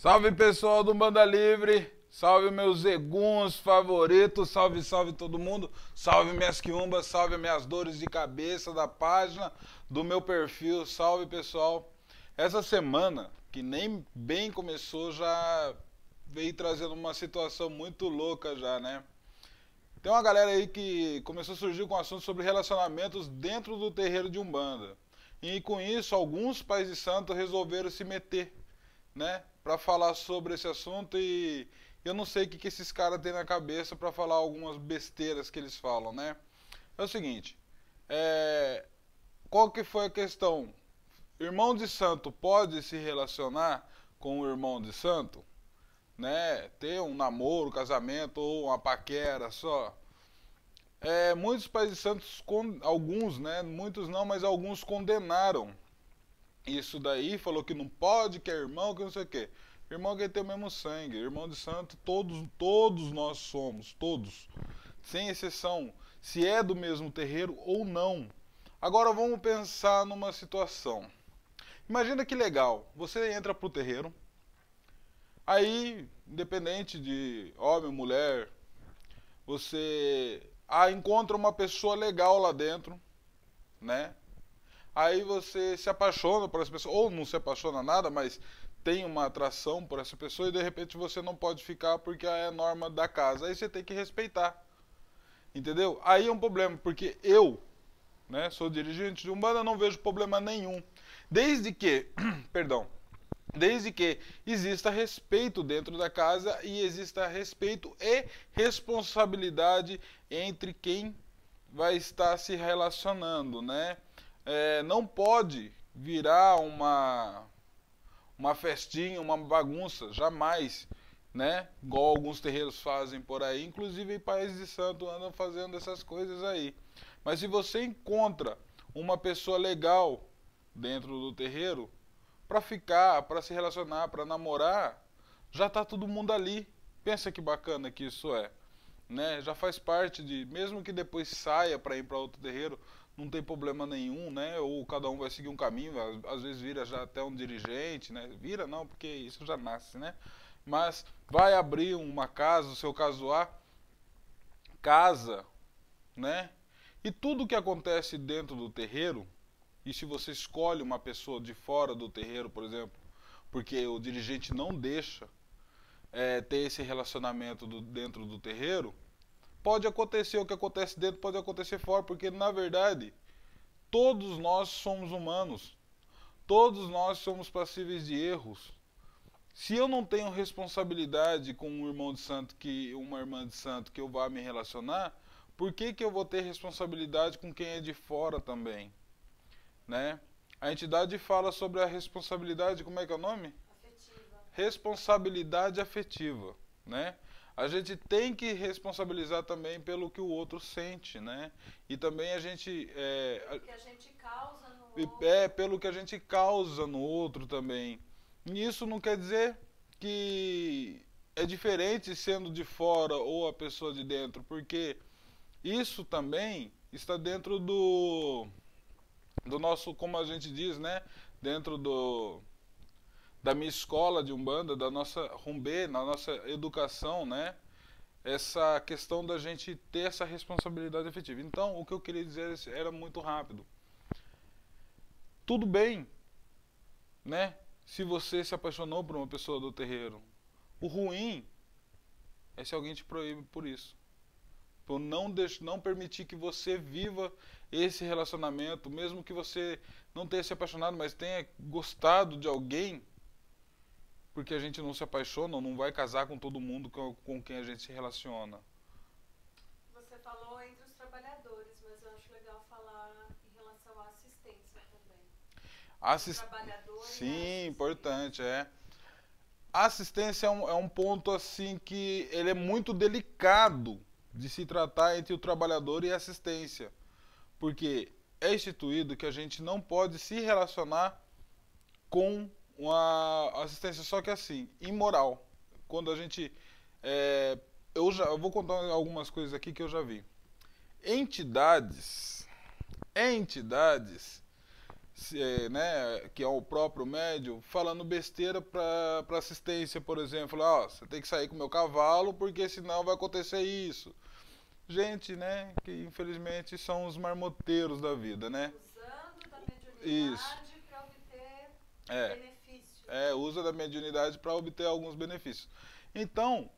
Salve pessoal do Banda Livre, salve meus eguns favoritos, salve, salve todo mundo, salve minhas quiumbas, salve minhas dores de cabeça da página do meu perfil, salve pessoal. Essa semana, que nem bem começou, já veio trazendo uma situação muito louca já, né? Tem uma galera aí que começou a surgir com assuntos sobre relacionamentos dentro do terreiro de Umbanda. E com isso, alguns pais de santo resolveram se meter, né? Para falar sobre esse assunto e eu não sei o que, que esses caras têm na cabeça para falar algumas besteiras que eles falam, né? É o seguinte, é, qual que foi a questão? Irmão de santo pode se relacionar com o irmão de santo? Né? Ter um namoro, casamento ou uma paquera só? É, muitos pais de santos, alguns, né? Muitos não, mas alguns condenaram isso daí, falou que não pode, que é irmão, que não sei o quê. Irmão que tem o mesmo sangue, irmão de santo, todos, todos nós somos, todos, sem exceção, se é do mesmo terreiro ou não. Agora vamos pensar numa situação. Imagina que legal, você entra pro terreiro, aí, independente de homem, mulher, você ah, encontra uma pessoa legal lá dentro, né? Aí você se apaixona por essa pessoa, ou não se apaixona nada, mas tem uma atração por essa pessoa e de repente você não pode ficar porque é a norma da casa. Aí você tem que respeitar. Entendeu? Aí é um problema, porque eu, né, sou dirigente de Umbanda, não vejo problema nenhum. Desde que, perdão, desde que exista respeito dentro da casa e exista respeito e responsabilidade entre quem vai estar se relacionando, né? É, não pode virar uma, uma festinha, uma bagunça, jamais, né? Igual alguns terreiros fazem por aí, inclusive pais de santo andam fazendo essas coisas aí. Mas se você encontra uma pessoa legal dentro do terreiro, para ficar, para se relacionar, para namorar, já está todo mundo ali. Pensa que bacana que isso é. Né? Já faz parte de, mesmo que depois saia para ir para outro terreiro, não tem problema nenhum, né? Ou cada um vai seguir um caminho, às vezes vira já até um dirigente, né? Vira não, porque isso já nasce, né? Mas vai abrir uma casa, o seu caso A, casa, né? E tudo que acontece dentro do terreiro, e se você escolhe uma pessoa de fora do terreiro, por exemplo, porque o dirigente não deixa é, ter esse relacionamento do, dentro do terreiro, pode acontecer o que acontece dentro, pode acontecer fora, porque na verdade todos nós somos humanos, todos nós somos passíveis de erros. Se eu não tenho responsabilidade com um irmão de santo que uma irmã de santo que eu vá me relacionar, por que, que eu vou ter responsabilidade com quem é de fora também? Né? A entidade fala sobre a responsabilidade, como é que é o nome? Afetiva. Responsabilidade afetiva, né? A gente tem que responsabilizar também pelo que o outro sente, né? E também a gente é, que a gente causa no outro. é pelo que a gente causa no outro também. E isso não quer dizer que é diferente sendo de fora ou a pessoa de dentro, porque isso também está dentro do do nosso, como a gente diz, né? Dentro do da minha escola de Umbanda, da nossa rumbê, na nossa educação, né? Essa questão da gente ter essa responsabilidade efetiva. Então, o que eu queria dizer era muito rápido. Tudo bem, né? Se você se apaixonou por uma pessoa do terreiro. O ruim é se alguém te proíbe por isso. Por não, deixar, não permitir que você viva esse relacionamento, mesmo que você não tenha se apaixonado, mas tenha gostado de alguém, porque a gente não se apaixona não vai casar com todo mundo com, quem a gente se relaciona. Você falou entre os trabalhadores, mas eu acho legal falar em relação à assistência também. Assist... Sim, importante, é. A assistência é um, é um ponto assim que ele é muito delicado de se tratar entre o trabalhador e a assistência. Porque é instituído que a gente não pode se relacionar com uma assistência só que assim, imoral. Quando a gente. É, eu, já, eu vou contar algumas coisas aqui que eu já vi. Entidades. Entidades. se, é, né, que é o próprio médium, falando besteira para assistência, por exemplo. Ó, você tem que sair com o meu cavalo porque senão vai acontecer isso. Gente, né, que infelizmente são os marmoteiros da vida, né? Usando da mediunidade para obter É. benefícios. É, usa da mediunidade para obter alguns benefícios. Então,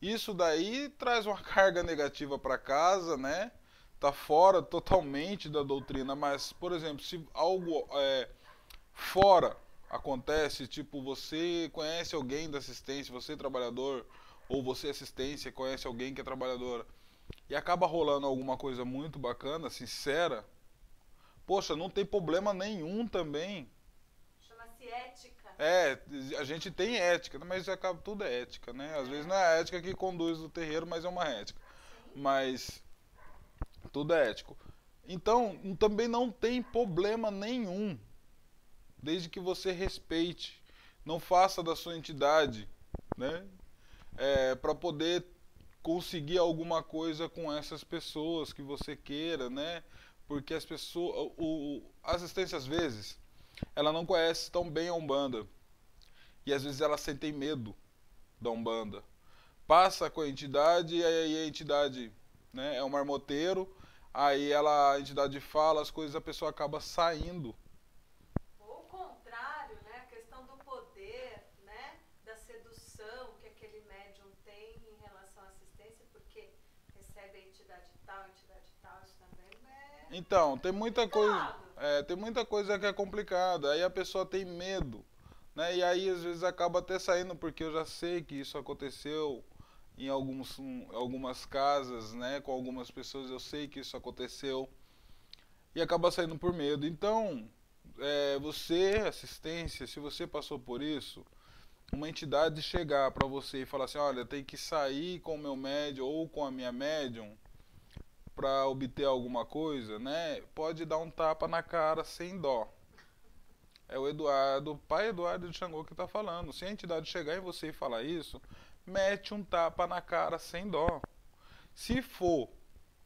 isso daí traz uma carga negativa para casa, né? Tá fora totalmente da doutrina, mas, por exemplo, se algo é, fora acontece, tipo, você conhece alguém da assistência, você é trabalhador, ou você é assistência, conhece alguém que é trabalhadora, e acaba rolando alguma coisa muito bacana, sincera, poxa, não tem problema nenhum também. Chama-se ética. É, a gente tem ética, mas acaba tudo é ética, né? Às vezes não é a ética que conduz o terreiro, mas é uma ética. Mas tudo é ético. Então, também não tem problema nenhum, desde que você respeite, não faça da sua entidade, né? É, para poder conseguir alguma coisa com essas pessoas que você queira, né? Porque as pessoas, o, o assistência às vezes, ela não conhece tão bem a Umbanda. E às vezes ela sentem medo da Umbanda. Passa com a entidade e aí a entidade né, é um marmoteiro, aí ela, a entidade fala as coisas a pessoa acaba saindo. Ou o contrário, né? A questão do poder, né? Da sedução que aquele médium tem em relação à assistência, porque recebe a entidade tal, a entidade tal, isso também é. Então, tem muita coisa, é, tem muita coisa que é complicada. Aí a pessoa tem medo, né? E aí às vezes acaba até saindo porque eu já sei que isso aconteceu em alguns, em algumas casas, né? Com algumas pessoas eu sei que isso aconteceu e acaba saindo por medo. Então, é, você assistência, se você passou por isso, uma entidade chegar para você e falar assim, olha, tem que sair com o meu médium ou com a minha médium para obter alguma coisa, né? Pode dar um tapa na cara sem dó. É o Eduardo, o pai Eduardo de Xangô que está falando. Se a entidade chegar em você e falar isso, mete um tapa na cara sem dó. Se for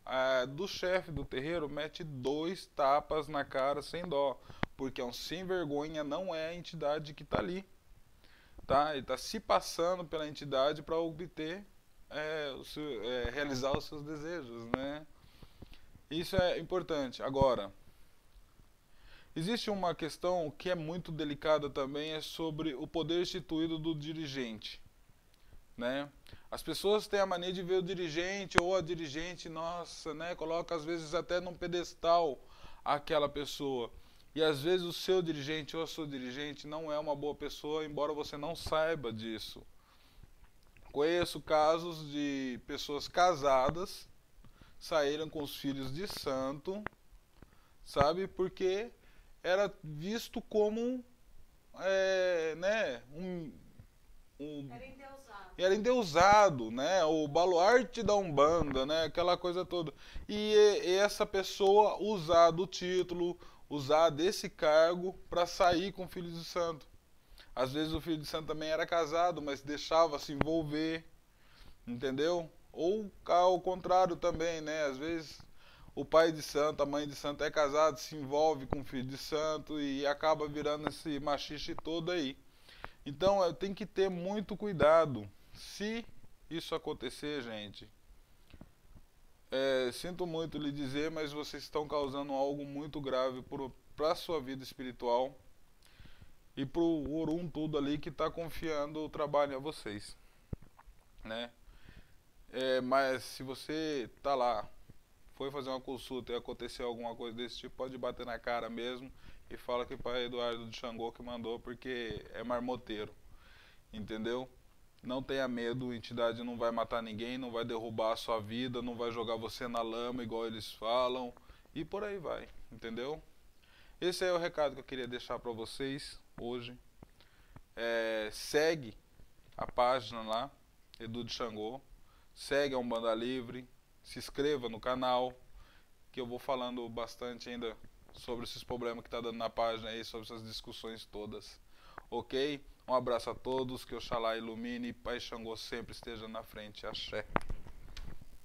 ah, do chefe do terreiro, mete dois tapas na cara sem dó. Porque é um sem vergonha, não é a entidade que está ali. Tá? Ele está se passando pela entidade para obter, é, o seu- é, realizar os seus desejos, né? Isso é importante. Agora, existe uma questão que é muito delicada também, é sobre o poder instituído do dirigente. Né? As pessoas têm a mania de ver o dirigente ou a dirigente, nossa, né? Coloca às vezes até num pedestal aquela pessoa. E às vezes o seu dirigente ou a sua dirigente não é uma boa pessoa, embora você não saiba disso. Conheço casos de pessoas casadas saíram com os filhos de santo, sabe? Porque era visto como, é, né? Um, um, Era endeusado. era endeusado, né? O baluarte da Umbanda, né? Aquela coisa toda. E, e essa pessoa usar do título, usar desse cargo para sair com o filho de santo. Às vezes o filho de santo também era casado, mas deixava se envolver, entendeu? Ou ao contrário também, né? Às vezes o pai de santo, a mãe de santo é casado, se envolve com o filho de santo e acaba virando esse machixe todo aí. Então tem que ter muito cuidado. Se isso acontecer, gente, é, sinto muito lhe dizer, mas vocês estão causando algo muito grave para a sua vida espiritual e para o Orum tudo ali que está confiando o trabalho a vocês, né? É, mas se você tá lá, foi fazer uma consulta e aconteceu alguma coisa desse tipo, pode bater na cara mesmo e fala que o pai Eduardo de Xangô que mandou porque é marmoteiro, entendeu? Não tenha medo, a entidade não vai matar ninguém, não vai derrubar a sua vida, não vai jogar você na lama igual eles falam e por aí vai, entendeu? Esse é o recado que eu queria deixar para vocês hoje. É, segue a página lá, Edu de Xangô. Segue a Umbanda Livre. Se inscreva no canal, que eu vou falando bastante ainda sobre esses problemas que tá dando na página aí, sobre essas discussões todas. Ok? Um abraço a todos, que Oxalá ilumine e Pai Xangô sempre esteja na frente. Axé.